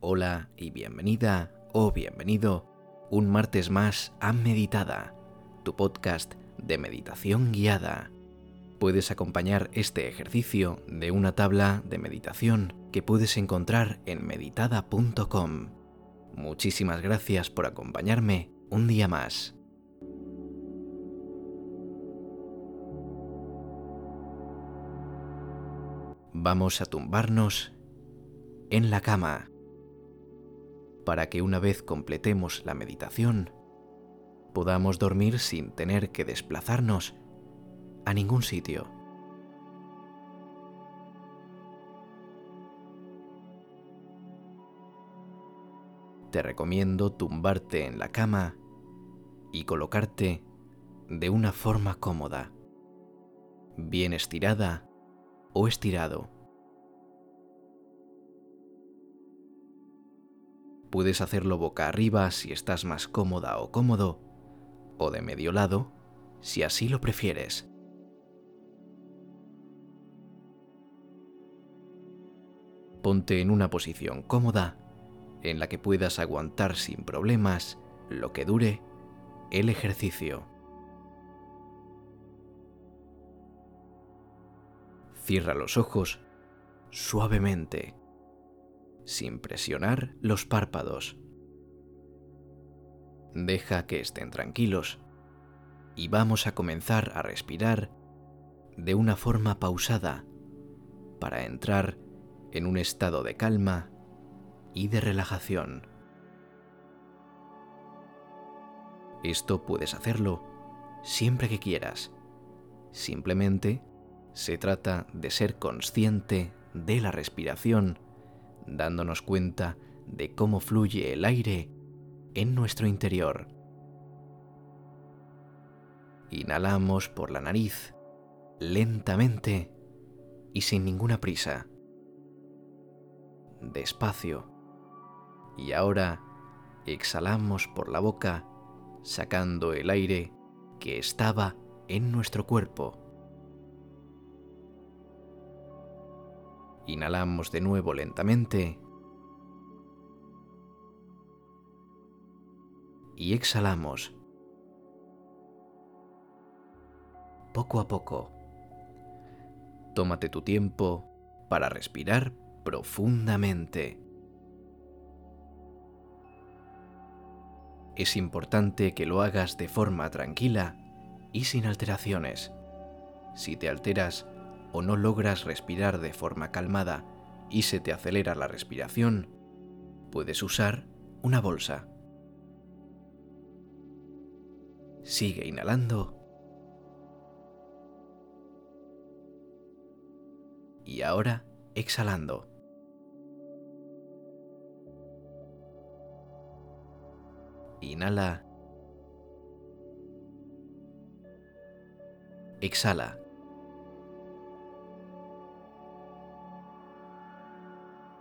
Hola y bienvenida o bienvenido un martes más a Meditada, tu podcast de meditación guiada. Puedes acompañar este ejercicio de una tabla de meditación que puedes encontrar en meditada.com. Muchísimas gracias por acompañarme un día más. Vamos a tumbarnos en la cama para que una vez completemos la meditación podamos dormir sin tener que desplazarnos a ningún sitio. Te recomiendo tumbarte en la cama y colocarte de una forma cómoda, bien estirada o estirado. Puedes hacerlo boca arriba si estás más cómoda o cómodo, o de medio lado si así lo prefieres. Ponte en una posición cómoda en la que puedas aguantar sin problemas lo que dure el ejercicio. Cierra los ojos suavemente, sin presionar los párpados. Deja que estén tranquilos y vamos a comenzar a respirar de una forma pausada para entrar en un estado de calma y de relajación. Esto puedes hacerlo siempre que quieras. Simplemente se trata de ser consciente de la respiración, dándonos cuenta de cómo fluye el aire en nuestro interior. Inhalamos por la nariz, lentamente y sin ninguna prisa. Despacio. Y ahora exhalamos por la boca, sacando el aire que estaba en nuestro cuerpo. Inhalamos de nuevo lentamente. Y exhalamos. Poco a poco. Tómate tu tiempo para respirar profundamente. Es importante que lo hagas de forma tranquila y sin alteraciones. Si te alteras, o no logras respirar de forma calmada y se te acelera la respiración, puedes usar una bolsa. Sigue inhalando. Y ahora exhalando. Inhala. Exhala.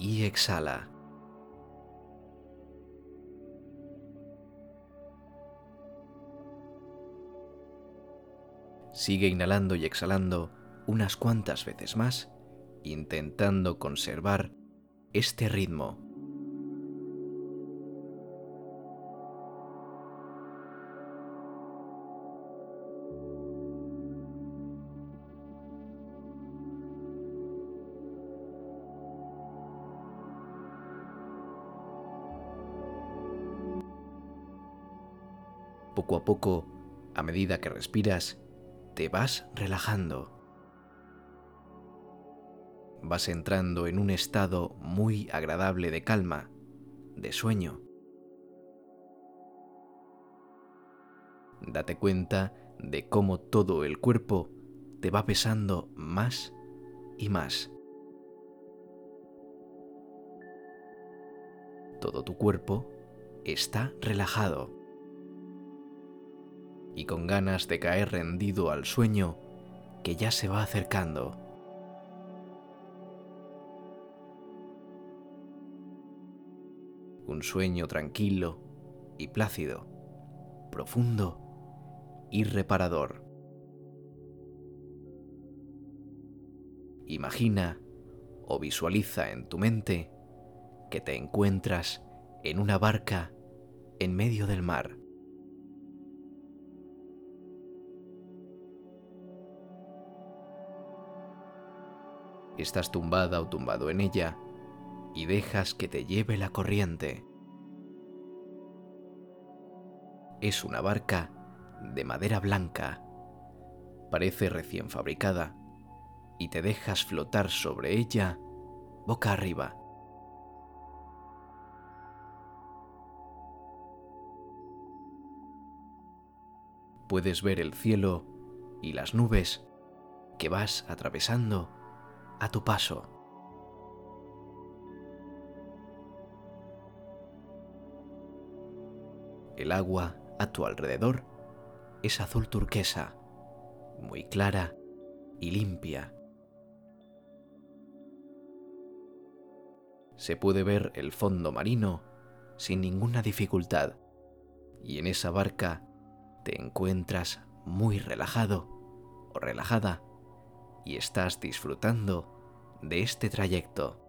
Y exhala. Sigue inhalando y exhalando unas cuantas veces más, intentando conservar este ritmo. Poco a poco, a medida que respiras, te vas relajando. Vas entrando en un estado muy agradable de calma, de sueño. Date cuenta de cómo todo el cuerpo te va pesando más y más. Todo tu cuerpo está relajado y con ganas de caer rendido al sueño que ya se va acercando. Un sueño tranquilo y plácido, profundo y reparador. Imagina o visualiza en tu mente que te encuentras en una barca en medio del mar. Estás tumbada o tumbado en ella y dejas que te lleve la corriente. Es una barca de madera blanca. Parece recién fabricada y te dejas flotar sobre ella boca arriba. puedes ver el cielo y las nubes que vas atravesando a tu paso. El agua a tu alrededor es azul turquesa, muy clara y limpia. Se puede ver el fondo marino sin ninguna dificultad y en esa barca te encuentras muy relajado o relajada y estás disfrutando de este trayecto.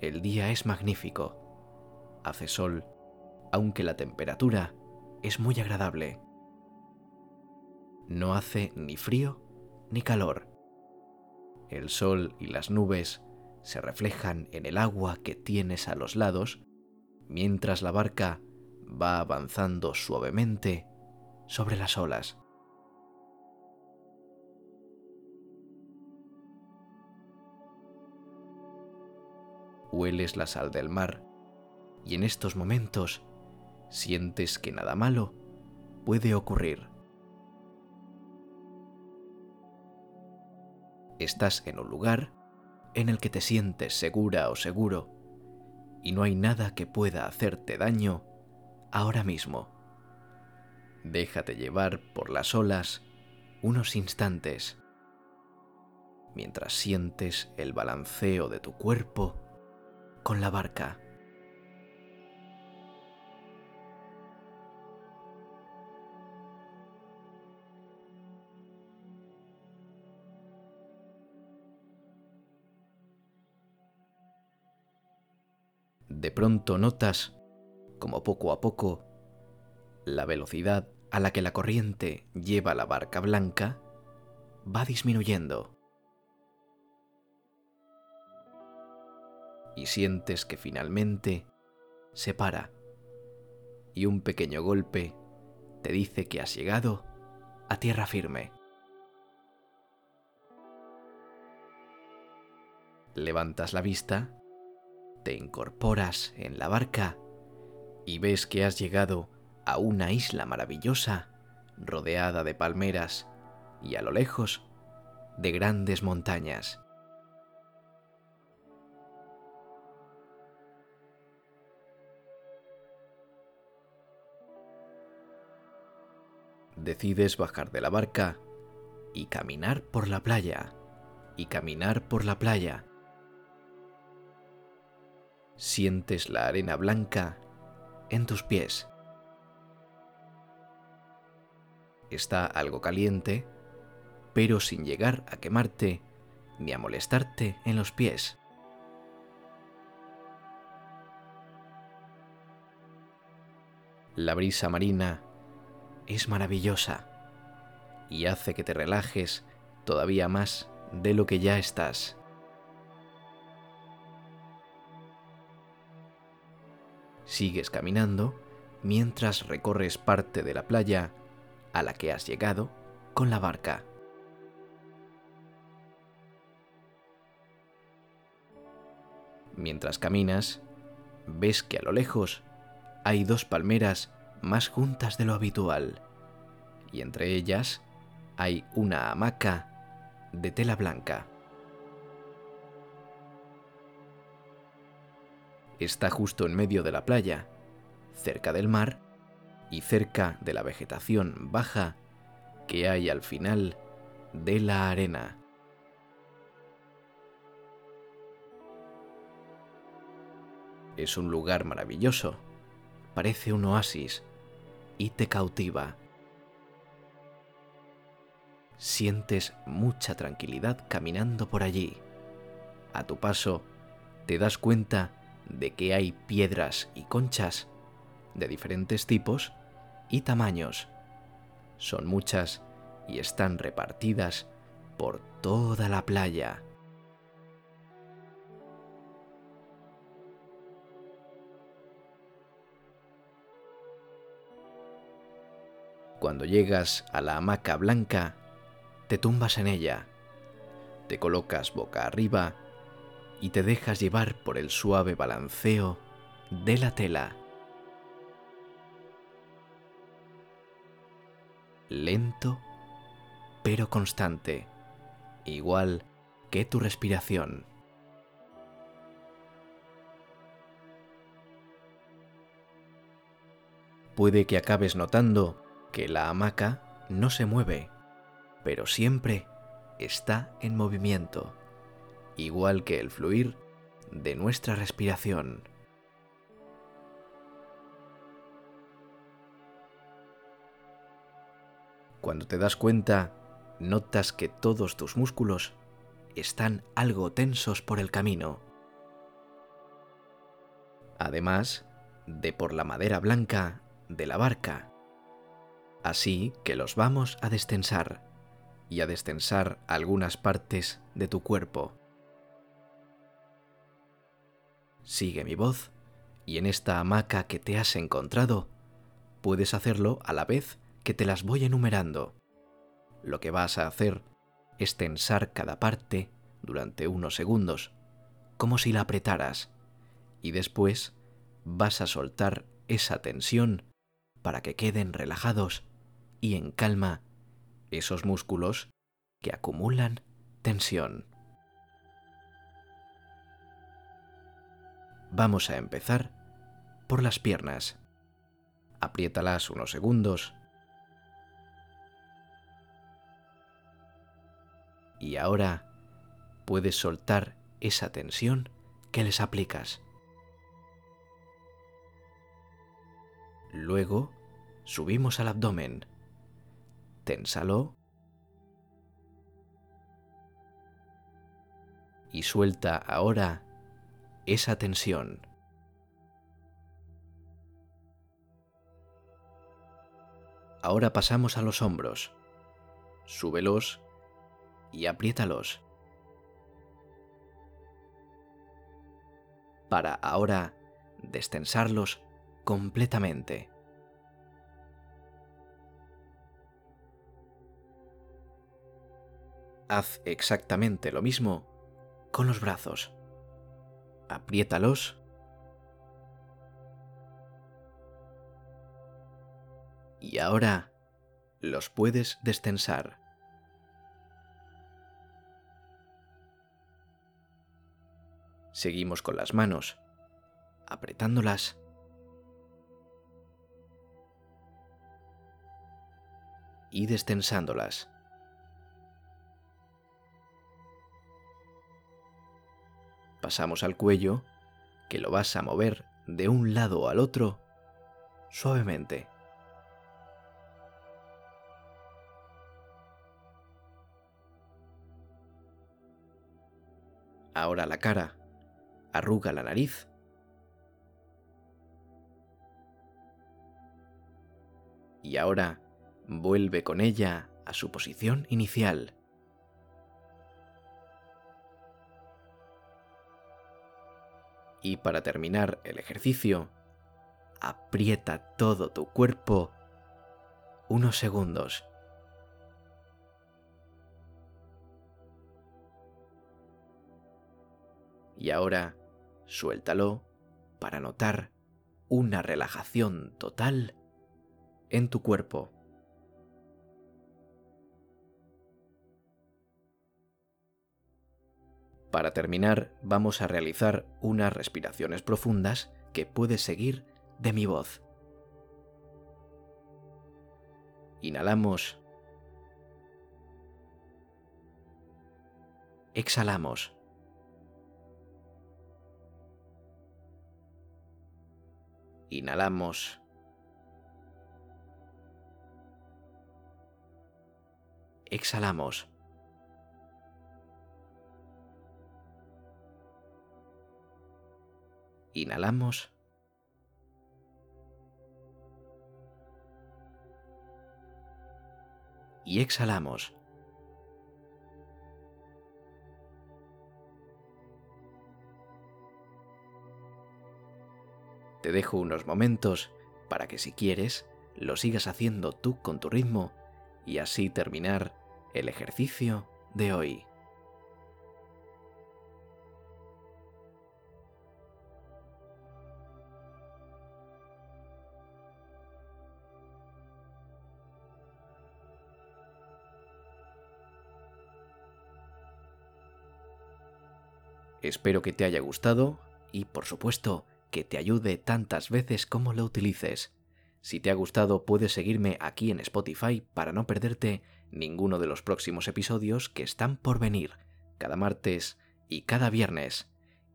El día es magnífico. Hace sol, aunque la temperatura es muy agradable. No hace ni frío ni calor. El sol y las nubes se reflejan en el agua que tienes a los lados mientras la barca va avanzando suavemente sobre las olas. Hueles la sal del mar y en estos momentos sientes que nada malo puede ocurrir. Estás en un lugar en el que te sientes segura o seguro y no hay nada que pueda hacerte daño ahora mismo. Déjate llevar por las olas unos instantes mientras sientes el balanceo de tu cuerpo con la barca. de pronto notas como poco a poco la velocidad a la que la corriente lleva la barca blanca va disminuyendo. Y sientes que finalmente se para y un pequeño golpe te dice que has llegado a tierra firme. Levantas la vista te incorporas en la barca y ves que has llegado a una isla maravillosa rodeada de palmeras y a lo lejos de grandes montañas. Decides bajar de la barca y caminar por la playa, y caminar por la playa, sientes la arena blanca en tus pies. Está algo caliente, pero sin llegar a quemarte ni a molestarte en los pies. La brisa marina es maravillosa y hace que te relajes todavía más de lo que ya estás. Sigues caminando mientras recorres parte de la playa a la que has llegado con la barca. Mientras caminas, ves que a lo lejos hay dos palmeras más juntas de lo habitual, y entre ellas hay una hamaca de tela blanca. Está justo en medio de la playa, cerca del mar y cerca de la vegetación baja que hay al final de la arena. Es un lugar maravilloso, parece un oasis y te cautiva. Sientes mucha tranquilidad caminando por allí. A tu paso, te das cuenta de que hay piedras y conchas de diferentes tipos y tamaños. Son muchas y están repartidas por toda la playa. Cuando llegas a la hamaca blanca, te tumbas en ella, te colocas boca arriba y te dejas llevar por el suave balanceo de la tela. Lento pero constante, igual que tu respiración. Puede que acabes notando que la hamaca no se mueve, pero siempre está en movimiento, igual que el fluir de nuestra respiración. Cuando te das cuenta, notas que todos tus músculos están algo tensos por el camino. Además de por la madera blanca de la barca Así que los vamos a destensar y a destensar algunas partes de tu cuerpo. Sigue mi voz y en esta hamaca que te has encontrado puedes hacerlo a la vez que te las voy enumerando. Lo que vas a hacer es tensar cada parte durante unos segundos, como si la apretaras, y después vas a soltar esa tensión para que queden relajados y en calma esos músculos que acumulan tensión. Vamos a empezar por las piernas. Apriétalas unos segundos. Y ahora puedes soltar esa tensión que les aplicas. Luego subimos al abdomen ténsalo y suelta ahora esa tensión. Ahora pasamos a los hombros. Súbelos y apriétalos. Para ahora destensarlos completamente. Haz exactamente lo mismo con los brazos. Apriétalos. Y ahora los puedes destensar. Seguimos con las manos, apretándolas. Y destensándolas. Pasamos al cuello, que lo vas a mover de un lado al otro suavemente. Ahora la cara. Arruga la nariz. Y ahora vuelve con ella a su posición inicial. Y para terminar el ejercicio, aprieta todo tu cuerpo unos segundos. Y ahora suéltalo para notar una relajación total en tu cuerpo. Para terminar, vamos a realizar unas respiraciones profundas que puedes seguir de mi voz. Inhalamos. Exhalamos. Inhalamos. Exhalamos. Inhalamos. Y exhalamos. Te dejo unos momentos para que si quieres lo sigas haciendo tú con tu ritmo y así terminar el ejercicio de hoy. Espero que te haya gustado y, por supuesto, que te ayude tantas veces como lo utilices. Si te ha gustado puedes seguirme aquí en Spotify para no perderte ninguno de los próximos episodios que están por venir, cada martes y cada viernes.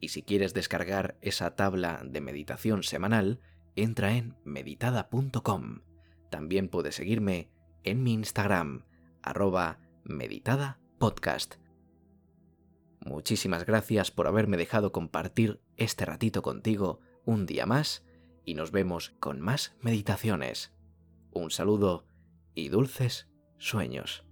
Y si quieres descargar esa tabla de meditación semanal, entra en meditada.com. También puedes seguirme en mi Instagram, arroba meditadapodcast. Muchísimas gracias por haberme dejado compartir este ratito contigo un día más y nos vemos con más meditaciones. Un saludo y dulces sueños.